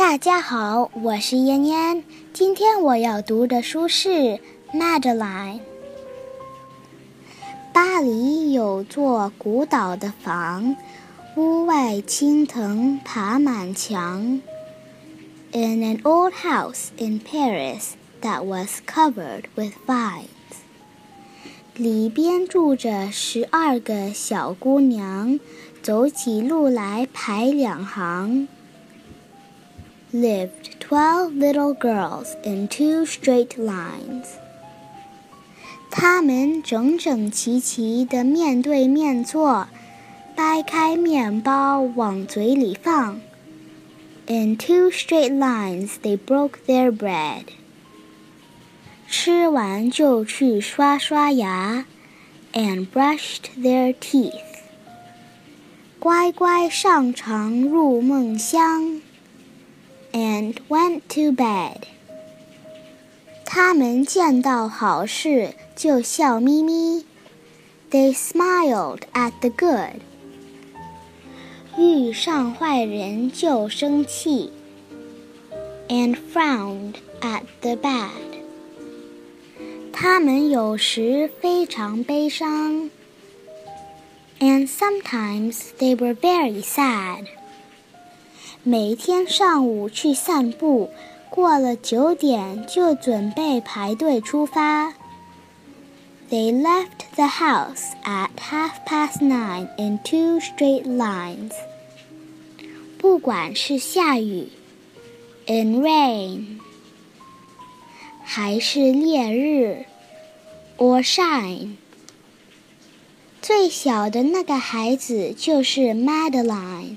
大家好，我是嫣嫣。今天我要读的书是《Madeline》。巴黎有座古老的房，屋外青藤爬满墙。In an old house in Paris that was covered with vines，里边住着十二个小姑娘，走起路来排两行。lived twelve little girls in two straight lines. 她们整整齐齐地面对面坐，掰开面包往嘴里放。In two straight lines they broke their bread. 吃完就去刷刷牙，and brushed their teeth. 乖乖上床入梦乡。 and went to bed. 他们见到好事就笑眯眯。They smiled at the good. 遇上坏人就生气。And frowned at the bad. 他们有时非常悲伤。And sometimes they were very sad. 每天上午去散步，过了九点就准备排队出发。They left the house at half past nine in two straight lines。不管是下雨，in rain，还是烈日，or shine。最小的那个孩子就是 Madeline。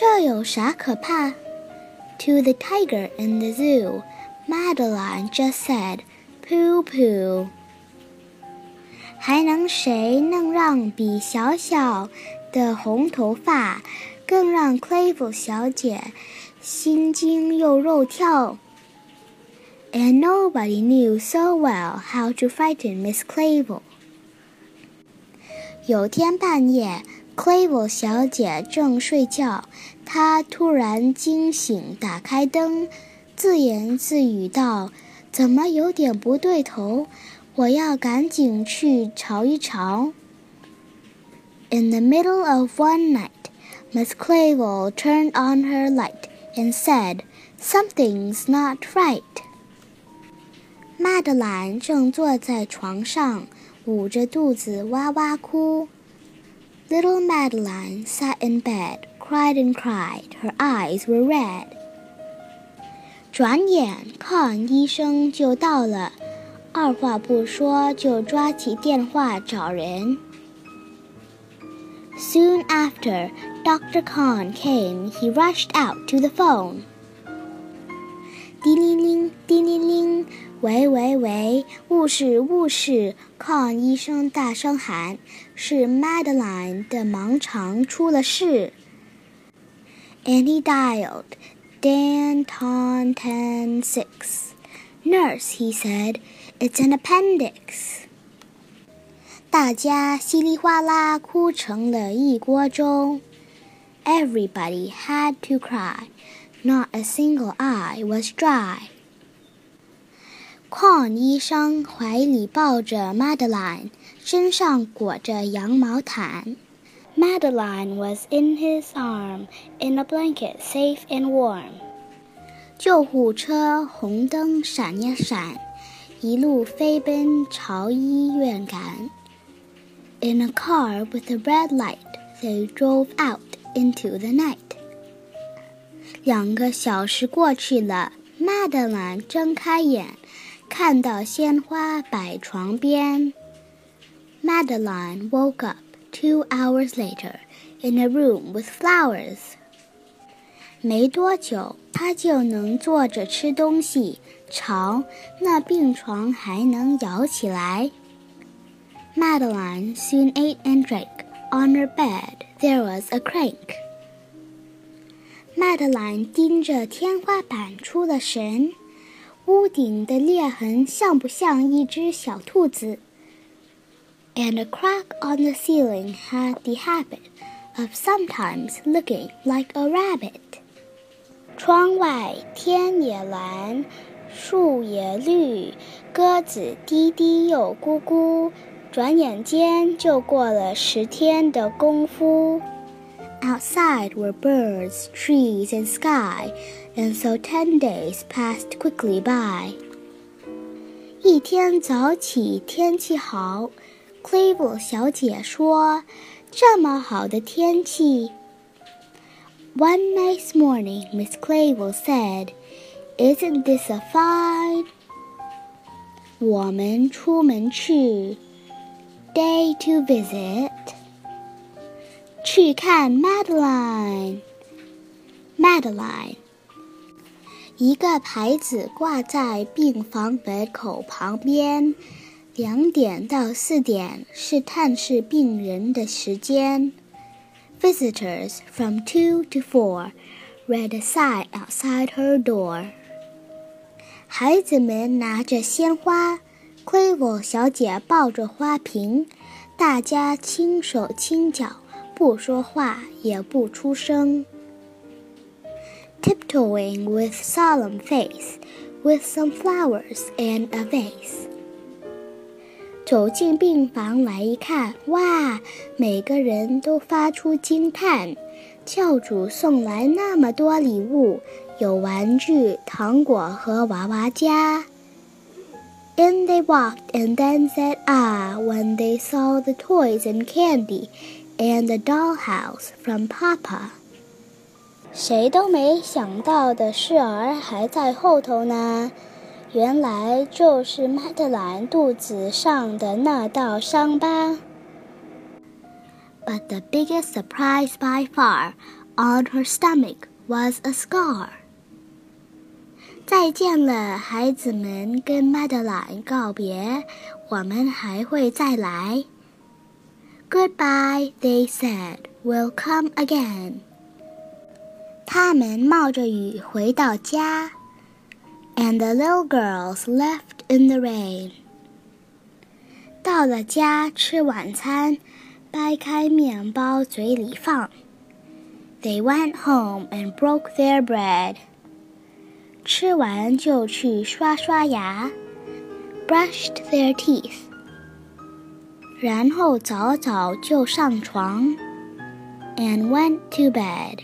这有啥可怕？To the tiger in the zoo, Madeline just said, "Pooh pooh." 还能谁能让比小小的红头发更让 Clavel 小姐心惊又肉跳？and nobody knew so well how to frighten Miss Clavel. 有天半夜 Clayville 小姐正睡觉，她突然惊醒，打开灯，自言自语道：“怎么有点不对头？我要赶紧去瞧一瞧。” In the middle of one night, Miss Clayville turned on her light and said, "Something's not right." Madeline 正坐在床上，捂着肚子哇哇哭。Little Madeline sat in bed, cried and cried, her eyes were red. 转眼看医生就到了，二话不说就抓起电话找人。Soon after, Dr. Cohn came. He rushed out to the phone. 叮铃铃，叮铃铃，喂喂喂。护士护士！康医生大声喊：“是 Madeline 的盲肠出了事。” And he dialed Dan Ton Ten Six. Nurse, he said, "It's an appendix." 大家稀里哗啦哭成了一锅粥。Everybody had to cry. Not a single eye was dry. 邝医生怀里抱着 Madeline，身上裹着羊毛毯。Madeline was in his arm, in a blanket, safe and warm. 救护车红灯闪呀闪，一路飞奔朝医院赶。In a car with a red light, they drove out into the night. 两个小时过去了，Madeline 睁开眼。 看到鲜花摆床边。Madeline woke up two hours later in a room with flowers. 没多久，她就能坐着吃东西。瞧，那病床还能摇起来。Madeline soon ate and drank. On her bed there was a crank. Madeline 盯着天花板出了神，屋顶的裂痕像不像一只小兔子？And a crack on the ceiling had the habit of sometimes looking like a rabbit. 窗外天也蓝，树也绿，鸽子滴滴又咕咕，转眼间就过了十天的功夫。Outside were birds, trees, and sky, and so ten days passed quickly by. 一天早起，天气好，Clevel 小姐说：“这么好的天气。” One nice morning, Miss Clayville said, "Isn't this a fine?" 我们出门去，day to visit， 去看 Madeline。Madeline，一个牌子挂在病房门口旁边，两点到四点是探视病人的时间。Visitors from two to four read a sign outside her door. 孩子们拿着鲜花，Clavo 小姐抱着花瓶，大家轻手轻脚，不说话，也不出声。Tiptoeing with solemn face, with some flowers and a vase. 走进病房来一看，哇！每个人都发出惊叹。教主送来那么多礼物，有玩具、糖果和娃娃家。In they walked and then said ah when they saw the toys and candy and the dollhouse from Papa。谁都没想到的事儿还在后头呢。原来就是麦德兰肚子上的那道伤疤。But the biggest surprise by far on her stomach was a scar. 再见了，孩子们，跟麦德兰告别，我们还会再来。 Goodbye, they said. We'll come again. 他们冒着雨回到家。and the little girls left in the rain. 到了家吃晚餐，掰开面包嘴里放。They went home and broke their bread. 吃完就去刷刷牙，brushed their teeth. 然后早早就上床，and went to bed.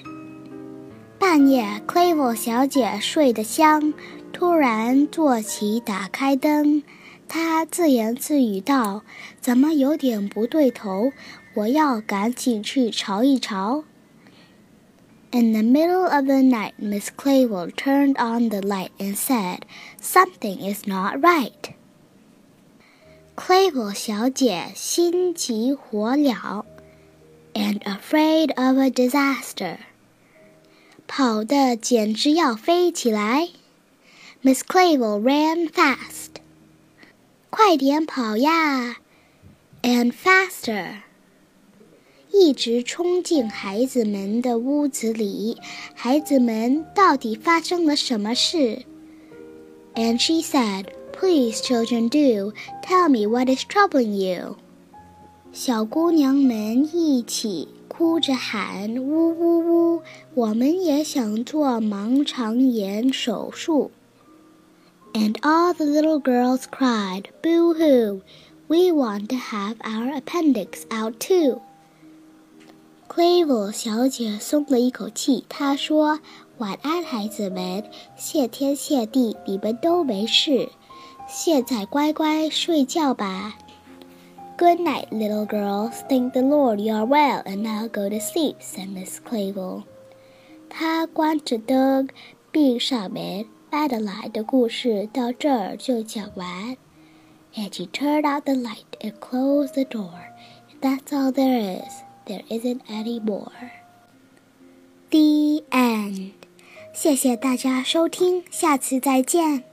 半夜，Clevel 小姐睡得香。突然坐起，打开灯，她自言自语道：“怎么有点不对头？我要赶紧去瞧一瞧。” In the middle of the night, Miss Clavel turned on the light and said, "Something is not right." Clayville 小姐心急火燎，and afraid of a disaster，跑得简直要飞起来。Miss Clayville ran fast. 快点跑呀！And faster. 一直冲进孩子们的屋子里。孩子们，到底发生了什么事？And she said, "Please, children, do tell me what is troubling you." 小姑娘们一起哭着喊：“呜呜呜！我们也想做盲肠炎手术。” And all the little girls cried, Boo hoo! We want to have our appendix out too. Clavel 小姐松了一口气，她说：“晚安，孩子们，谢天谢地，你们都没事。现在乖乖睡觉吧。” Good night, little girls. Thank the Lord you are well, and now go to sleep," said Miss Clevel. 她关着灯，闭上门。Madeline 的故事到这儿就讲完。And she turned out the light and closed the door. That's all there is. There isn't any more. The end. 谢谢大家收听，下次再见。